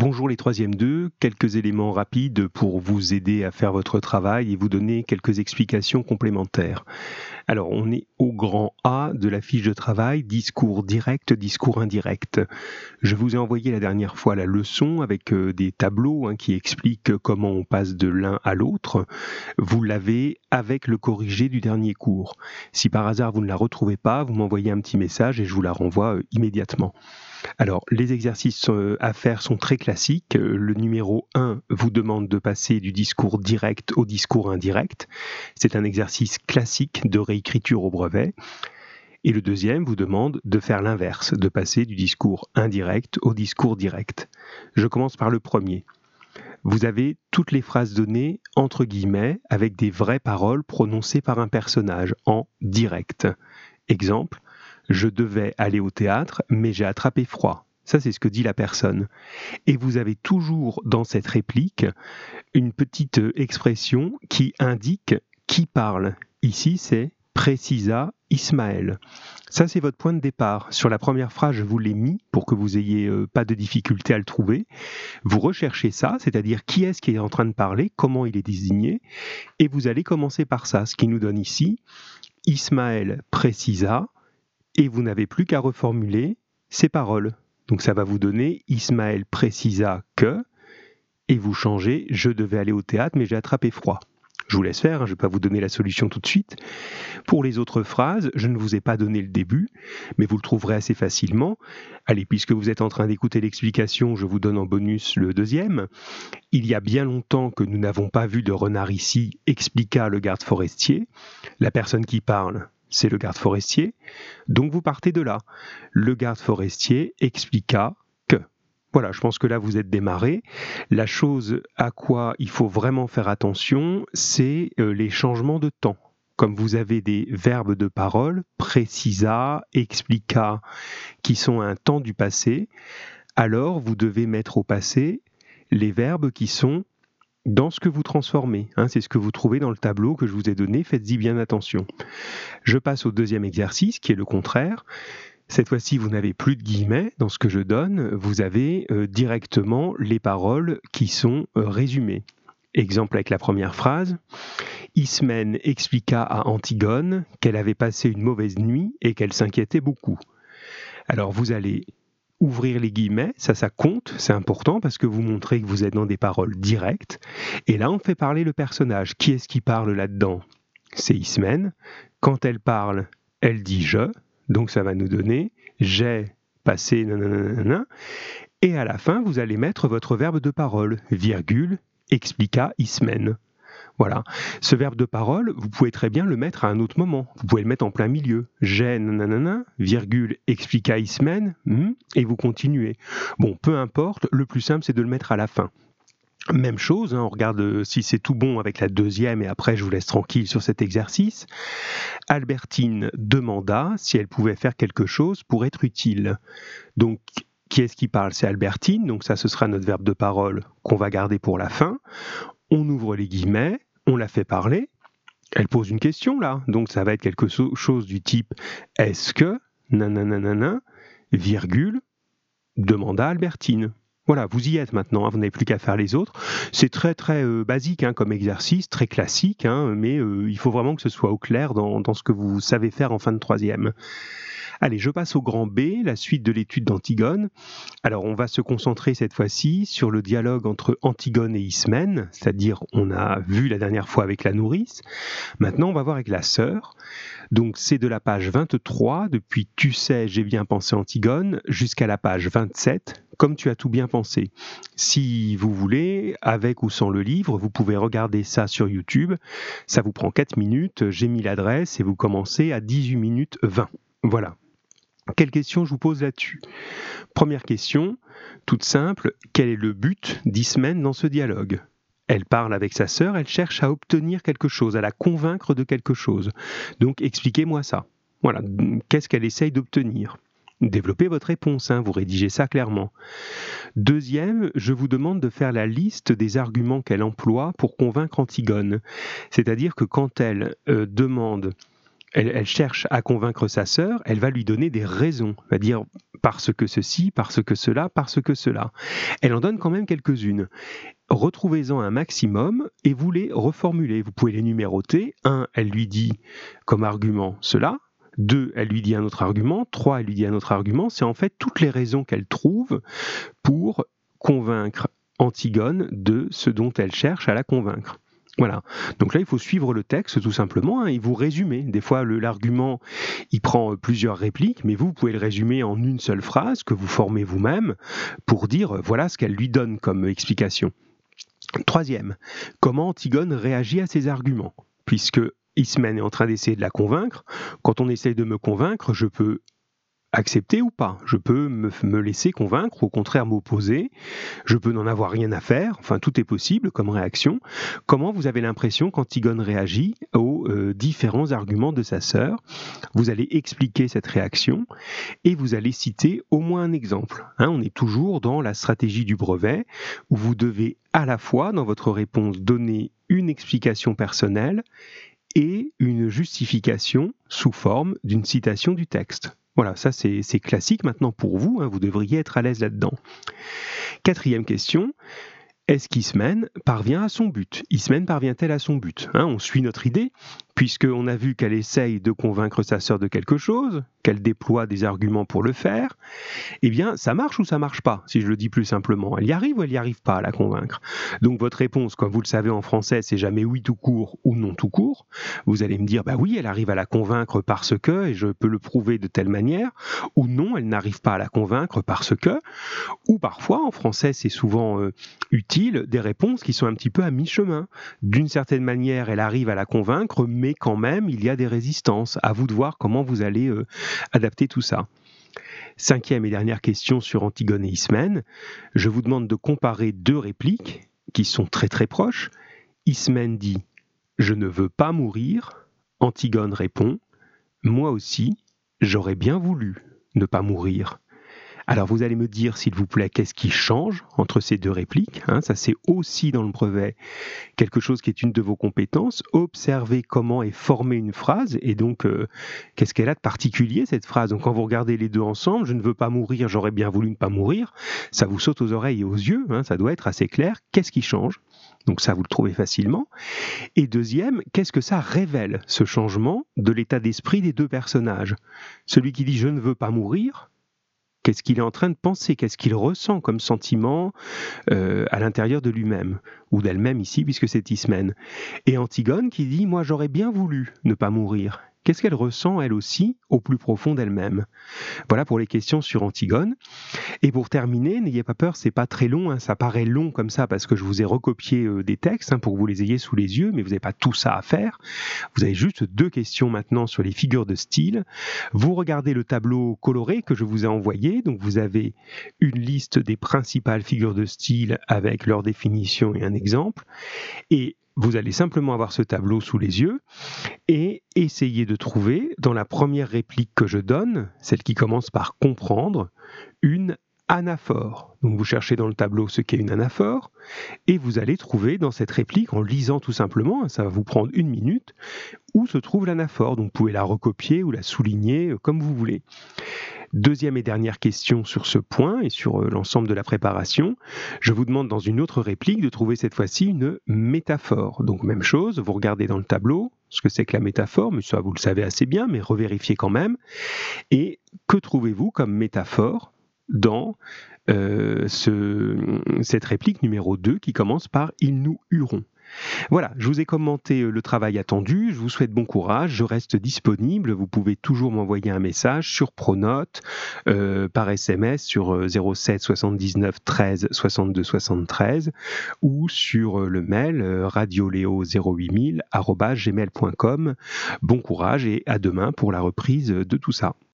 Bonjour les troisièmes deux, quelques éléments rapides pour vous aider à faire votre travail et vous donner quelques explications complémentaires. Alors on est au grand A de la fiche de travail, discours direct, discours indirect. Je vous ai envoyé la dernière fois la leçon avec euh, des tableaux hein, qui expliquent comment on passe de l'un à l'autre. Vous l'avez avec le corrigé du dernier cours. Si par hasard vous ne la retrouvez pas, vous m'envoyez un petit message et je vous la renvoie euh, immédiatement. Alors, les exercices euh, à faire sont très classiques. Le numéro 1 vous demande de passer du discours direct au discours indirect. C'est un exercice classique de réécriture au brevet. Et le deuxième vous demande de faire l'inverse, de passer du discours indirect au discours direct. Je commence par le premier. Vous avez toutes les phrases données entre guillemets avec des vraies paroles prononcées par un personnage en direct. Exemple, je devais aller au théâtre, mais j'ai attrapé froid. Ça, c'est ce que dit la personne. Et vous avez toujours dans cette réplique une petite expression qui indique qui parle. Ici, c'est précisa Ismaël. Ça, c'est votre point de départ. Sur la première phrase, je vous l'ai mis pour que vous ayez euh, pas de difficulté à le trouver. Vous recherchez ça, c'est-à-dire qui est-ce qui est en train de parler, comment il est désigné, et vous allez commencer par ça, ce qui nous donne ici Ismaël précisa et vous n'avez plus qu'à reformuler ces paroles. Donc ça va vous donner Ismaël précisa que, et vous changez je devais aller au théâtre mais j'ai attrapé froid. Je vous laisse faire, je ne vais pas vous donner la solution tout de suite. Pour les autres phrases, je ne vous ai pas donné le début, mais vous le trouverez assez facilement. Allez, puisque vous êtes en train d'écouter l'explication, je vous donne en bonus le deuxième. Il y a bien longtemps que nous n'avons pas vu de renard ici, expliqua le garde forestier. La personne qui parle, c'est le garde forestier. Donc vous partez de là. Le garde forestier expliqua. Voilà, je pense que là vous êtes démarré. La chose à quoi il faut vraiment faire attention, c'est euh, les changements de temps. Comme vous avez des verbes de parole, précisa, expliqua, qui sont un temps du passé, alors vous devez mettre au passé les verbes qui sont dans ce que vous transformez. Hein, c'est ce que vous trouvez dans le tableau que je vous ai donné, faites-y bien attention. Je passe au deuxième exercice qui est le contraire. Cette fois-ci, vous n'avez plus de guillemets dans ce que je donne, vous avez euh, directement les paroles qui sont euh, résumées. Exemple avec la première phrase. Ismène expliqua à Antigone qu'elle avait passé une mauvaise nuit et qu'elle s'inquiétait beaucoup. Alors vous allez ouvrir les guillemets, ça, ça compte, c'est important parce que vous montrez que vous êtes dans des paroles directes. Et là, on fait parler le personnage. Qui est-ce qui parle là-dedans? C'est Ismène. Quand elle parle, elle dit je. Donc ça va nous donner j'ai passé nanana. Et à la fin, vous allez mettre votre verbe de parole, virgule, expliqua Ismène. Voilà. Ce verbe de parole, vous pouvez très bien le mettre à un autre moment. Vous pouvez le mettre en plein milieu. J'ai, nanana, virgule, explica ismen, hmm, et vous continuez. Bon, peu importe, le plus simple, c'est de le mettre à la fin. Même chose, hein, on regarde euh, si c'est tout bon avec la deuxième et après je vous laisse tranquille sur cet exercice. Albertine demanda si elle pouvait faire quelque chose pour être utile. Donc, qui est-ce qui parle? C'est Albertine, donc ça ce sera notre verbe de parole qu'on va garder pour la fin. On ouvre les guillemets, on la fait parler, elle pose une question là, donc ça va être quelque chose du type est-ce que, nanana, virgule, demanda Albertine. Voilà, vous y êtes maintenant, hein, vous n'avez plus qu'à faire les autres. C'est très très euh, basique hein, comme exercice, très classique, hein, mais euh, il faut vraiment que ce soit au clair dans, dans, ce que vous savez faire en fin de troisième. Allez, je passe au grand B, la suite de l'étude d'Antigone. Alors, on va se concentrer cette fois-ci sur le dialogue entre Antigone et Ismène, c'est-à-dire on a vu la dernière fois avec la nourrice. Maintenant, on va voir avec la sœur. Donc, c'est de la page 23, depuis Tu sais, j'ai bien pensé Antigone, jusqu'à la page 27, comme tu as tout bien pensé. Si vous voulez, avec ou sans le livre, vous pouvez regarder ça sur YouTube. Ça vous prend 4 minutes. J'ai mis l'adresse et vous commencez à 18 minutes 20. Voilà. Quelle question je vous pose là-dessus? Première question, toute simple, quel est le but d'Ismène dans ce dialogue? Elle parle avec sa sœur, elle cherche à obtenir quelque chose, à la convaincre de quelque chose. Donc expliquez-moi ça. Voilà, qu'est-ce qu'elle essaye d'obtenir? Développez votre réponse, hein, vous rédigez ça clairement. Deuxième, je vous demande de faire la liste des arguments qu'elle emploie pour convaincre Antigone. C'est-à-dire que quand elle euh, demande elle, cherche à convaincre sa sœur, elle va lui donner des raisons, elle va dire parce que ceci, parce que cela, parce que cela. Elle en donne quand même quelques-unes. Retrouvez-en un maximum et vous les reformulez. Vous pouvez les numéroter. Un, elle lui dit comme argument cela. Deux, elle lui dit un autre argument. Trois, elle lui dit un autre argument. C'est en fait toutes les raisons qu'elle trouve pour convaincre Antigone de ce dont elle cherche à la convaincre. Voilà. Donc là, il faut suivre le texte tout simplement hein, et vous résumer. Des fois, l'argument, il prend euh, plusieurs répliques, mais vous, pouvez le résumer en une seule phrase que vous formez vous-même pour dire voilà ce qu'elle lui donne comme explication. Troisième, comment Antigone réagit à ces arguments? Puisque Ismène est en train d'essayer de la convaincre. Quand on essaye de me convaincre, je peux accepter ou pas. Je peux me, laisser convaincre, au contraire m'opposer. Je peux n'en avoir rien à faire. Enfin, tout est possible comme réaction. Comment vous avez l'impression qu'Antigone réagit aux euh, différents arguments de sa sœur? Vous allez expliquer cette réaction et vous allez citer au moins un exemple. Hein, on est toujours dans la stratégie du brevet où vous devez à la fois, dans votre réponse, donner une explication personnelle et une justification sous forme d'une citation du texte. Voilà, ça c'est classique maintenant pour vous, hein, vous devriez être à l'aise là-dedans. Quatrième question, est-ce qu'Ismène parvient à son but? Ismène parvient-elle à son but? Hein, On suit notre idée, puisqu'on a vu qu'elle essaye de convaincre sa sœur de quelque chose, qu'elle déploie des arguments pour le faire. Eh bien, ça marche ou ça marche pas, si je le dis plus simplement. Elle y arrive ou elle n'y arrive pas à la convaincre Donc votre réponse, comme vous le savez en français, c'est jamais oui tout court ou non tout court. Vous allez me dire, bah oui, elle arrive à la convaincre parce que, et je peux le prouver de telle manière, ou non, elle n'arrive pas à la convaincre parce que, ou parfois, en français, c'est souvent euh, utile des réponses qui sont un petit peu à mi-chemin. D'une certaine manière, elle arrive à la convaincre, mais quand même, il y a des résistances. À vous de voir comment vous allez euh, adapter tout ça. Cinquième et dernière question sur Antigone et Ismène. Je vous demande de comparer deux répliques qui sont très très proches. Ismène dit Je ne veux pas mourir. Antigone répond Moi aussi, j'aurais bien voulu ne pas mourir. Alors vous allez me dire, s'il vous plaît, qu'est-ce qui change entre ces deux répliques hein? Ça, c'est aussi dans le brevet quelque chose qui est une de vos compétences. Observer comment est formée une phrase et donc euh, qu'est-ce qu'elle a de particulier cette phrase? Donc quand vous regardez les deux ensemble, je ne veux pas mourir, j'aurais bien voulu ne pas mourir, ça vous saute aux oreilles et aux yeux, hein, ça doit être assez clair. Qu'est-ce qui change? Donc ça, vous le trouvez facilement. Et deuxième, qu'est-ce que ça révèle, ce changement de l'état d'esprit des deux personnages? Celui qui dit je ne veux pas mourir, Qu'est-ce qu'il est en train de penser? Qu'est-ce qu'il ressent comme sentiment euh, à l'intérieur de lui-même ou d'elle-même ici, puisque c'est Ismène Et Antigone qui dit Moi, j'aurais bien voulu ne pas mourir. Qu'est-ce qu'elle ressent elle aussi au plus profond d'elle-même? Voilà pour les questions sur Antigone. Et pour terminer, n'ayez pas peur, c'est pas très long, hein, ça paraît long comme ça parce que je vous ai recopié euh, des textes hein, pour que vous les ayez sous les yeux, mais vous n'avez pas tout ça à faire. Vous avez juste deux questions maintenant sur les figures de style. Vous regardez le tableau coloré que je vous ai envoyé, donc vous avez une liste des principales figures de style avec leur définition et un exemple. Et vous allez simplement avoir ce tableau sous les yeux et essayer de trouver, dans la première réplique que je donne, celle qui commence par comprendre, une anaphore. Donc vous cherchez dans le tableau ce qu'est une anaphore et vous allez trouver dans cette réplique, en lisant tout simplement, ça va vous prendre une minute, où se trouve l'anaphore. Donc vous pouvez la recopier ou la souligner euh, comme vous voulez. Deuxième et dernière question sur ce point et sur euh, l'ensemble de la préparation. Je vous demande dans une autre réplique de trouver cette fois-ci une métaphore. Donc même chose, vous regardez dans le tableau ce que c'est que la métaphore, mais ça vous le savez assez bien, mais revérifiez quand même. Et que trouvez-vous comme métaphore dans euh, cette réplique numéro 2 qui commence par Ils nous hurons voilà, je vous ai commenté euh, le travail attendu, je vous souhaite bon courage, je reste disponible, vous pouvez toujours m'envoyer un message sur Pronote, euh, par SMS sur 07 79 13 62 73 ou sur euh, le mail radioleo 08000 gmail.com. Bon courage et à demain pour la reprise de tout ça.